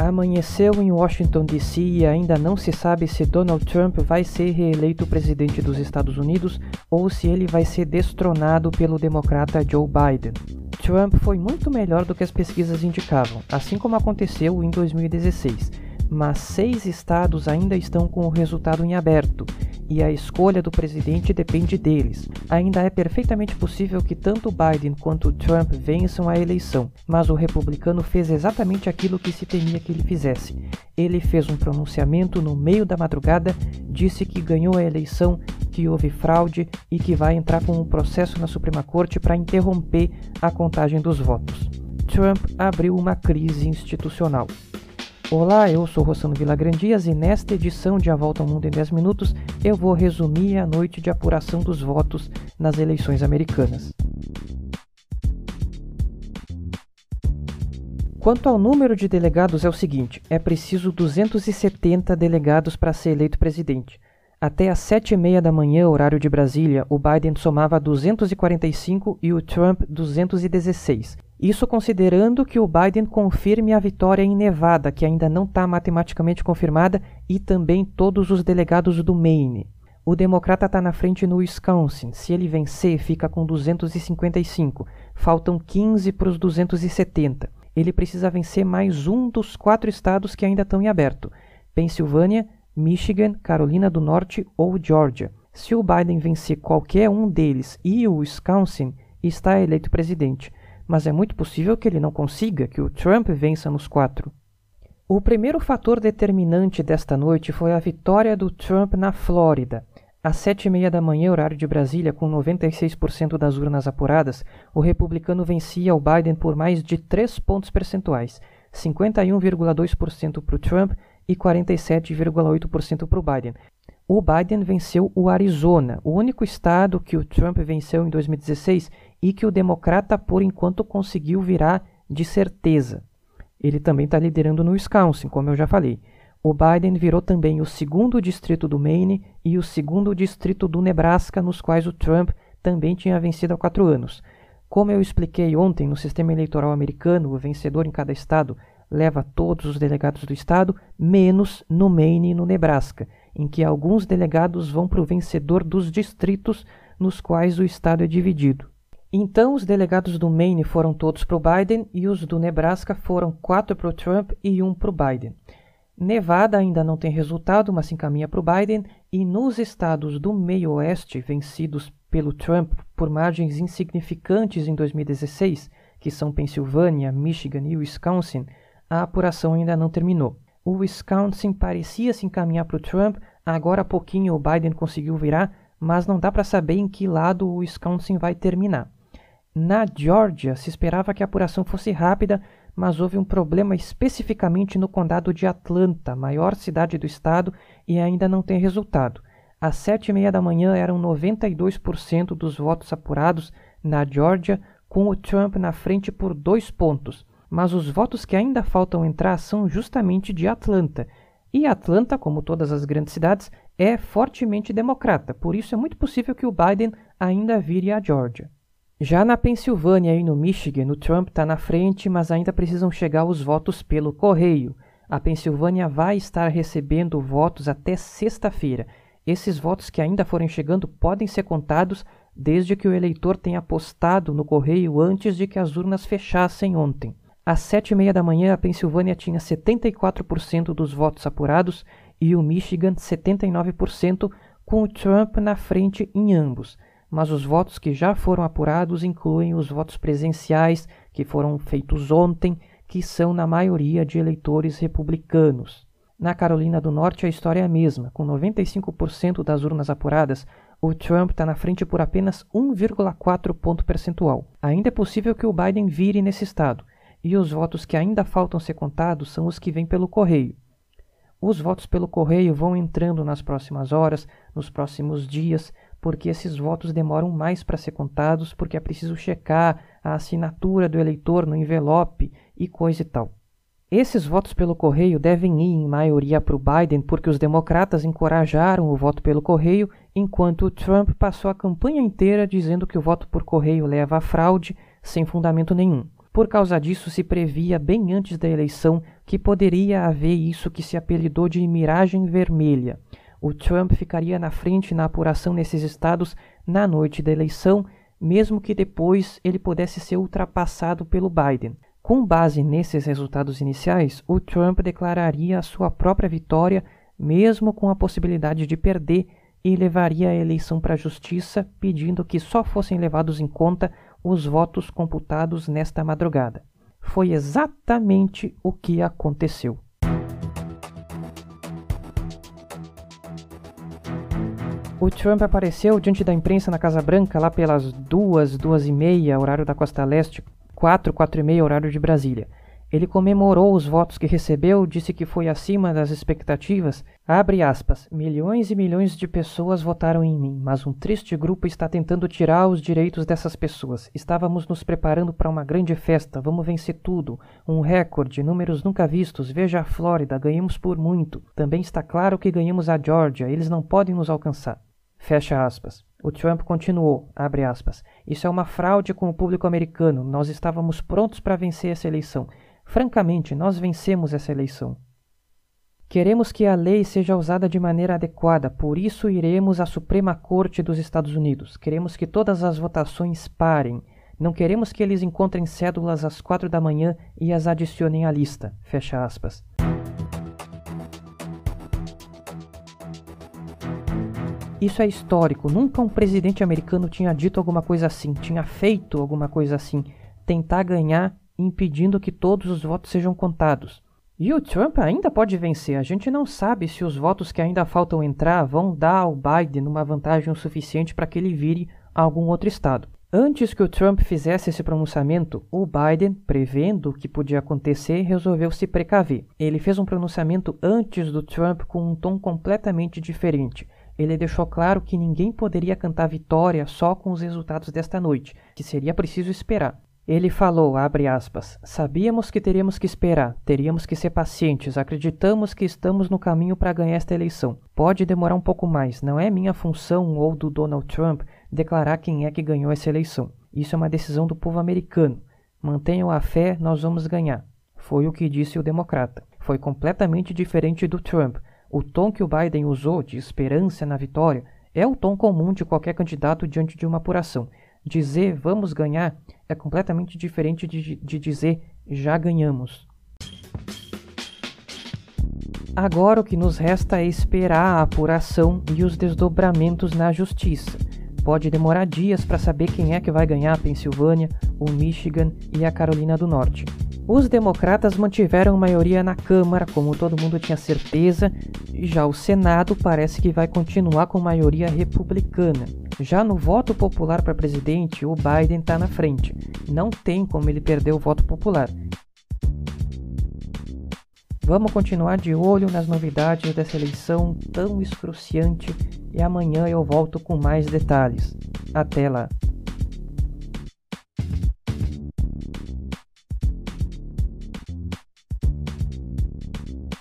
Amanheceu em Washington DC e ainda não se sabe se Donald Trump vai ser reeleito presidente dos Estados Unidos ou se ele vai ser destronado pelo democrata Joe Biden. Trump foi muito melhor do que as pesquisas indicavam, assim como aconteceu em 2016 mas seis estados ainda estão com o resultado em aberto e a escolha do presidente depende deles. Ainda é perfeitamente possível que tanto Biden quanto Trump vençam a eleição, mas o republicano fez exatamente aquilo que se temia que ele fizesse. Ele fez um pronunciamento no meio da madrugada, disse que ganhou a eleição, que houve fraude e que vai entrar com um processo na Suprema Corte para interromper a contagem dos votos. Trump abriu uma crise institucional. Olá, eu sou Rossano Vilagrandias e nesta edição de A Volta ao Mundo em 10 Minutos eu vou resumir a noite de apuração dos votos nas eleições americanas. Quanto ao número de delegados, é o seguinte: é preciso 270 delegados para ser eleito presidente. Até às 7h30 da manhã, horário de Brasília, o Biden somava 245 e o Trump 216. Isso considerando que o Biden confirme a vitória em Nevada, que ainda não está matematicamente confirmada, e também todos os delegados do Maine. O democrata está na frente no Wisconsin. Se ele vencer, fica com 255. Faltam 15 para os 270. Ele precisa vencer mais um dos quatro estados que ainda estão em aberto: Pensilvânia, Michigan, Carolina do Norte ou Georgia. Se o Biden vencer qualquer um deles e o Wisconsin, está eleito presidente mas é muito possível que ele não consiga, que o Trump vença nos quatro. O primeiro fator determinante desta noite foi a vitória do Trump na Flórida. Às sete e meia da manhã, horário de Brasília, com 96% das urnas apuradas, o republicano vencia o Biden por mais de 3 pontos percentuais, 51,2% para o Trump e 47,8% para o Biden. O Biden venceu o Arizona, o único estado que o Trump venceu em 2016 e que o democrata, por enquanto, conseguiu virar de certeza. Ele também está liderando no Wisconsin, como eu já falei. O Biden virou também o segundo distrito do Maine e o segundo distrito do Nebraska, nos quais o Trump também tinha vencido há quatro anos. Como eu expliquei ontem, no sistema eleitoral americano, o vencedor em cada estado leva todos os delegados do estado, menos no Maine e no Nebraska, em que alguns delegados vão para o vencedor dos distritos nos quais o estado é dividido. Então, os delegados do Maine foram todos para o Biden e os do Nebraska foram quatro para o Trump e um para o Biden. Nevada ainda não tem resultado, mas se encaminha para o Biden, e nos estados do meio oeste, vencidos pelo Trump por margens insignificantes em 2016, que são Pensilvânia, Michigan e Wisconsin, a apuração ainda não terminou. O Wisconsin parecia se encaminhar para o Trump, agora há pouquinho o Biden conseguiu virar, mas não dá para saber em que lado o Wisconsin vai terminar. Na Geórgia, se esperava que a apuração fosse rápida, mas houve um problema especificamente no condado de Atlanta, maior cidade do estado, e ainda não tem resultado. Às sete e meia da manhã eram 92% dos votos apurados na Geórgia, com o Trump na frente por dois pontos. Mas os votos que ainda faltam entrar são justamente de Atlanta. E Atlanta, como todas as grandes cidades, é fortemente democrata, por isso é muito possível que o Biden ainda vire a Geórgia. Já na Pensilvânia e no Michigan, o Trump está na frente, mas ainda precisam chegar os votos pelo correio. A Pensilvânia vai estar recebendo votos até sexta-feira. Esses votos que ainda forem chegando podem ser contados desde que o eleitor tenha postado no correio antes de que as urnas fechassem ontem. Às sete e meia da manhã, a Pensilvânia tinha 74% dos votos apurados e o Michigan 79%, com o Trump na frente em ambos mas os votos que já foram apurados incluem os votos presenciais que foram feitos ontem, que são na maioria de eleitores republicanos. Na Carolina do Norte a história é a mesma, com 95% das urnas apuradas, o Trump está na frente por apenas 1,4 ponto percentual. Ainda é possível que o Biden vire nesse estado, e os votos que ainda faltam ser contados são os que vêm pelo correio. Os votos pelo correio vão entrando nas próximas horas, nos próximos dias, porque esses votos demoram mais para ser contados, porque é preciso checar a assinatura do eleitor no envelope e coisa e tal. Esses votos pelo correio devem ir em maioria para o Biden porque os democratas encorajaram o voto pelo correio, enquanto o Trump passou a campanha inteira dizendo que o voto por correio leva a fraude sem fundamento nenhum. Por causa disso, se previa bem antes da eleição que poderia haver isso que se apelidou de miragem vermelha. O Trump ficaria na frente na apuração nesses estados na noite da eleição, mesmo que depois ele pudesse ser ultrapassado pelo Biden. Com base nesses resultados iniciais, o Trump declararia a sua própria vitória, mesmo com a possibilidade de perder, e levaria a eleição para a justiça, pedindo que só fossem levados em conta os votos computados nesta madrugada. Foi exatamente o que aconteceu. O Trump apareceu diante da imprensa na Casa Branca lá pelas duas, duas e meia, horário da Costa Leste, 4, 4 e meia, horário de Brasília. Ele comemorou os votos que recebeu, disse que foi acima das expectativas. Abre aspas. Milhões e milhões de pessoas votaram em mim, mas um triste grupo está tentando tirar os direitos dessas pessoas. Estávamos nos preparando para uma grande festa, vamos vencer tudo. Um recorde, números nunca vistos. Veja a Flórida, ganhamos por muito. Também está claro que ganhamos a Georgia, eles não podem nos alcançar. Fecha aspas. O Trump continuou, abre aspas. Isso é uma fraude com o público americano. Nós estávamos prontos para vencer essa eleição. Francamente, nós vencemos essa eleição. Queremos que a lei seja usada de maneira adequada, por isso iremos à Suprema Corte dos Estados Unidos. Queremos que todas as votações parem. Não queremos que eles encontrem cédulas às quatro da manhã e as adicionem à lista. Fecha aspas. Isso é histórico. Nunca um presidente americano tinha dito alguma coisa assim, tinha feito alguma coisa assim. Tentar ganhar impedindo que todos os votos sejam contados. E o Trump ainda pode vencer. A gente não sabe se os votos que ainda faltam entrar vão dar ao Biden uma vantagem o suficiente para que ele vire a algum outro estado. Antes que o Trump fizesse esse pronunciamento, o Biden, prevendo o que podia acontecer, resolveu se precaver. Ele fez um pronunciamento antes do Trump com um tom completamente diferente ele deixou claro que ninguém poderia cantar vitória só com os resultados desta noite, que seria preciso esperar. Ele falou, aspas, sabíamos que teríamos que esperar, teríamos que ser pacientes, acreditamos que estamos no caminho para ganhar esta eleição. Pode demorar um pouco mais, não é minha função ou do Donald Trump declarar quem é que ganhou essa eleição. Isso é uma decisão do povo americano. Mantenham a fé, nós vamos ganhar. Foi o que disse o democrata. Foi completamente diferente do Trump, o tom que o Biden usou de esperança na vitória é o tom comum de qualquer candidato diante de uma apuração. Dizer vamos ganhar é completamente diferente de, de dizer já ganhamos. Agora o que nos resta é esperar a apuração e os desdobramentos na justiça. Pode demorar dias para saber quem é que vai ganhar a Pensilvânia, o Michigan e a Carolina do Norte. Os democratas mantiveram maioria na Câmara, como todo mundo tinha certeza, e já o Senado parece que vai continuar com maioria republicana. Já no voto popular para presidente, o Biden está na frente. Não tem como ele perder o voto popular. Vamos continuar de olho nas novidades dessa eleição tão excruciante e amanhã eu volto com mais detalhes. Até lá!